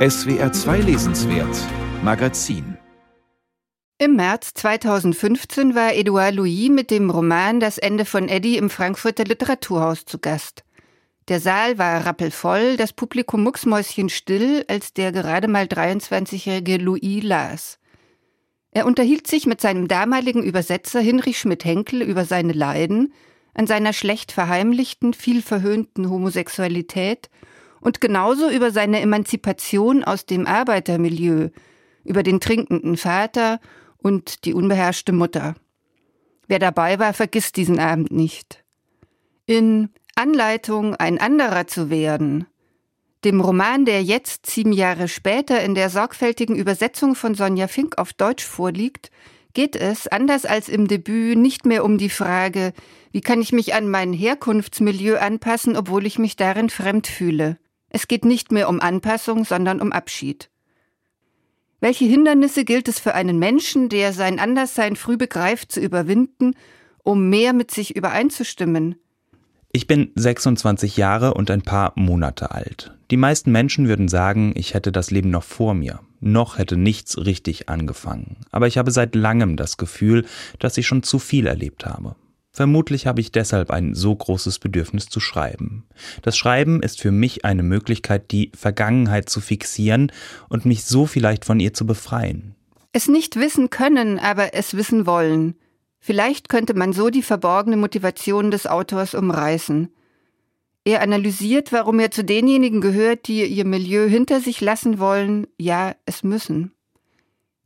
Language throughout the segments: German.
SWR 2 Lesenswert Magazin im März 2015 war Edouard Louis mit dem Roman Das Ende von Eddie im Frankfurter Literaturhaus zu Gast. Der Saal war rappelvoll, das Publikum mucksmäuschenstill, als der gerade mal 23-jährige Louis las. Er unterhielt sich mit seinem damaligen Übersetzer Hinrich Schmidt-Henkel über seine Leiden, an seiner schlecht verheimlichten, viel verhöhnten Homosexualität und genauso über seine Emanzipation aus dem Arbeitermilieu, über den trinkenden Vater und die unbeherrschte Mutter. Wer dabei war, vergisst diesen Abend nicht. In Anleitung, ein anderer zu werden, dem Roman, der jetzt sieben Jahre später in der sorgfältigen Übersetzung von Sonja Fink auf Deutsch vorliegt, geht es, anders als im Debüt, nicht mehr um die Frage, wie kann ich mich an mein Herkunftsmilieu anpassen, obwohl ich mich darin fremd fühle. Es geht nicht mehr um Anpassung, sondern um Abschied. Welche Hindernisse gilt es für einen Menschen, der sein Anderssein früh begreift, zu überwinden, um mehr mit sich übereinzustimmen? Ich bin 26 Jahre und ein paar Monate alt. Die meisten Menschen würden sagen, ich hätte das Leben noch vor mir. Noch hätte nichts richtig angefangen. Aber ich habe seit langem das Gefühl, dass ich schon zu viel erlebt habe. Vermutlich habe ich deshalb ein so großes Bedürfnis zu schreiben. Das Schreiben ist für mich eine Möglichkeit, die Vergangenheit zu fixieren und mich so vielleicht von ihr zu befreien. Es nicht wissen können, aber es wissen wollen. Vielleicht könnte man so die verborgene Motivation des Autors umreißen. Er analysiert, warum er zu denjenigen gehört, die ihr Milieu hinter sich lassen wollen, ja, es müssen.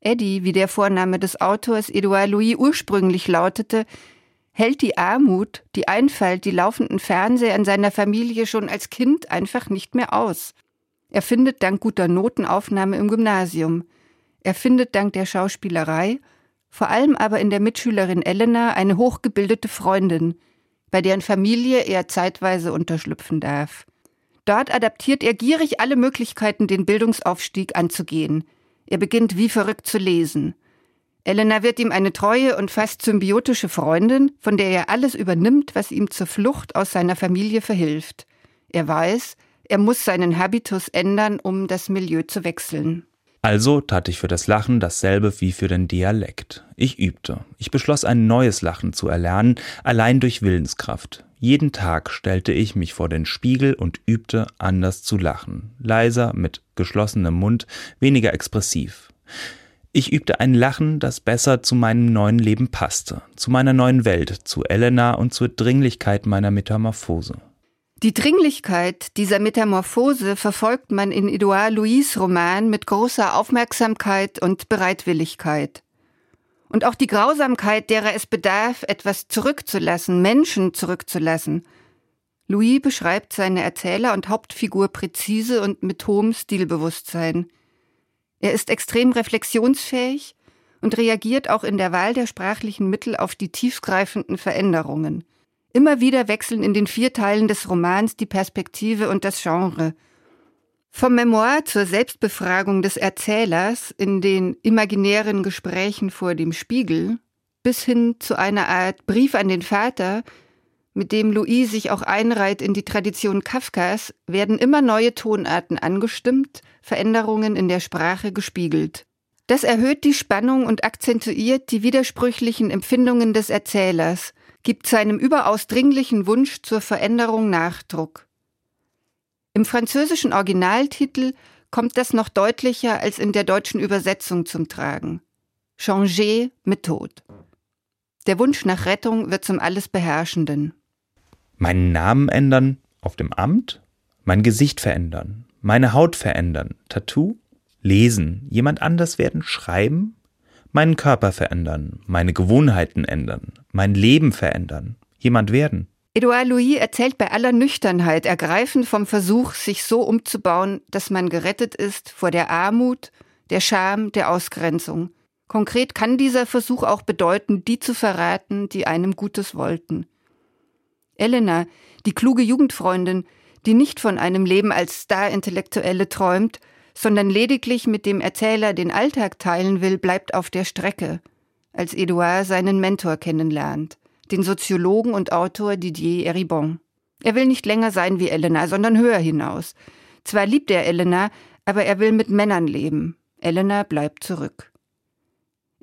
Eddie, wie der Vorname des Autors Edouard Louis ursprünglich lautete, hält die Armut, die Einfalt, die laufenden Fernseher in seiner Familie schon als Kind einfach nicht mehr aus. Er findet dank guter Notenaufnahme im Gymnasium. Er findet dank der Schauspielerei, vor allem aber in der Mitschülerin Elena, eine hochgebildete Freundin, bei deren Familie er zeitweise unterschlüpfen darf. Dort adaptiert er gierig alle Möglichkeiten, den Bildungsaufstieg anzugehen. Er beginnt wie verrückt zu lesen. Elena wird ihm eine treue und fast symbiotische Freundin, von der er alles übernimmt, was ihm zur Flucht aus seiner Familie verhilft. Er weiß, er muss seinen Habitus ändern, um das Milieu zu wechseln. Also tat ich für das Lachen dasselbe wie für den Dialekt. Ich übte. Ich beschloss ein neues Lachen zu erlernen, allein durch Willenskraft. Jeden Tag stellte ich mich vor den Spiegel und übte anders zu lachen. Leiser, mit geschlossenem Mund, weniger expressiv. Ich übte ein Lachen, das besser zu meinem neuen Leben passte, zu meiner neuen Welt, zu Elena und zur Dringlichkeit meiner Metamorphose. Die Dringlichkeit dieser Metamorphose verfolgt man in Edouard Louis Roman mit großer Aufmerksamkeit und Bereitwilligkeit. Und auch die Grausamkeit, derer es bedarf, etwas zurückzulassen, Menschen zurückzulassen. Louis beschreibt seine Erzähler und Hauptfigur präzise und mit hohem Stilbewusstsein. Er ist extrem reflexionsfähig und reagiert auch in der Wahl der sprachlichen Mittel auf die tiefgreifenden Veränderungen. Immer wieder wechseln in den vier Teilen des Romans die Perspektive und das Genre. Vom Memoir zur Selbstbefragung des Erzählers in den imaginären Gesprächen vor dem Spiegel bis hin zu einer Art Brief an den Vater, mit dem Louis sich auch einreiht in die Tradition Kafkas, werden immer neue Tonarten angestimmt – Veränderungen in der Sprache gespiegelt. Das erhöht die Spannung und akzentuiert die widersprüchlichen Empfindungen des Erzählers, gibt seinem überaus dringlichen Wunsch zur Veränderung Nachdruck. Im französischen Originaltitel kommt das noch deutlicher als in der deutschen Übersetzung zum Tragen. Changer mit Tod. Der Wunsch nach Rettung wird zum alles Beherrschenden. Meinen Namen ändern auf dem Amt? Mein Gesicht verändern? Meine Haut verändern. Tattoo? Lesen. Jemand anders werden. Schreiben? Meinen Körper verändern. Meine Gewohnheiten ändern. Mein Leben verändern. Jemand werden. Edouard Louis erzählt bei aller Nüchternheit ergreifend vom Versuch, sich so umzubauen, dass man gerettet ist vor der Armut, der Scham, der Ausgrenzung. Konkret kann dieser Versuch auch bedeuten, die zu verraten, die einem Gutes wollten. Elena, die kluge Jugendfreundin, die nicht von einem Leben als Star-Intellektuelle träumt, sondern lediglich mit dem Erzähler den Alltag teilen will, bleibt auf der Strecke, als Edouard seinen Mentor kennenlernt, den Soziologen und Autor Didier Eribon. Er will nicht länger sein wie Elena, sondern höher hinaus. Zwar liebt er Elena, aber er will mit Männern leben. Elena bleibt zurück.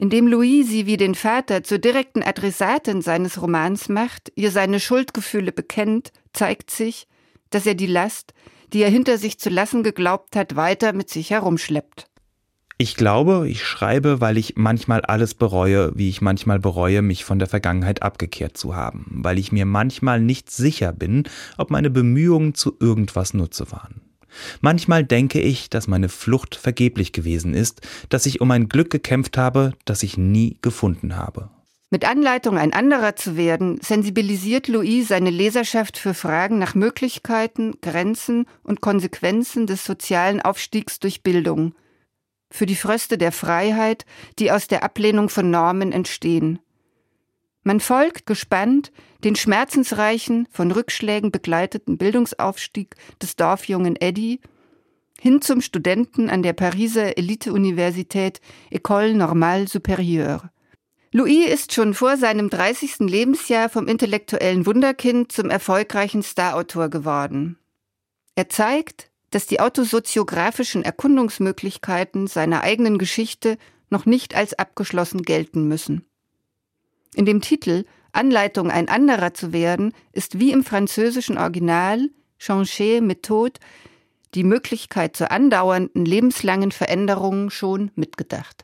Indem Louis sie wie den Vater zur direkten Adressatin seines Romans macht, ihr seine Schuldgefühle bekennt, zeigt sich, dass er die Last, die er hinter sich zu lassen geglaubt hat, weiter mit sich herumschleppt. Ich glaube, ich schreibe, weil ich manchmal alles bereue, wie ich manchmal bereue, mich von der Vergangenheit abgekehrt zu haben, weil ich mir manchmal nicht sicher bin, ob meine Bemühungen zu irgendwas Nutze waren. Manchmal denke ich, dass meine Flucht vergeblich gewesen ist, dass ich um ein Glück gekämpft habe, das ich nie gefunden habe. Mit Anleitung, ein anderer zu werden, sensibilisiert Louis seine Leserschaft für Fragen nach Möglichkeiten, Grenzen und Konsequenzen des sozialen Aufstiegs durch Bildung, für die Fröste der Freiheit, die aus der Ablehnung von Normen entstehen. Man folgt gespannt den schmerzensreichen, von Rückschlägen begleiteten Bildungsaufstieg des Dorfjungen Eddie hin zum Studenten an der Pariser Elite-Universität École Normale Supérieure. Louis ist schon vor seinem 30. Lebensjahr vom intellektuellen Wunderkind zum erfolgreichen Starautor geworden. Er zeigt, dass die autosoziografischen Erkundungsmöglichkeiten seiner eigenen Geschichte noch nicht als abgeschlossen gelten müssen. In dem Titel Anleitung, ein anderer zu werden, ist wie im französischen Original Changer Methode die Möglichkeit zur andauernden lebenslangen Veränderung schon mitgedacht.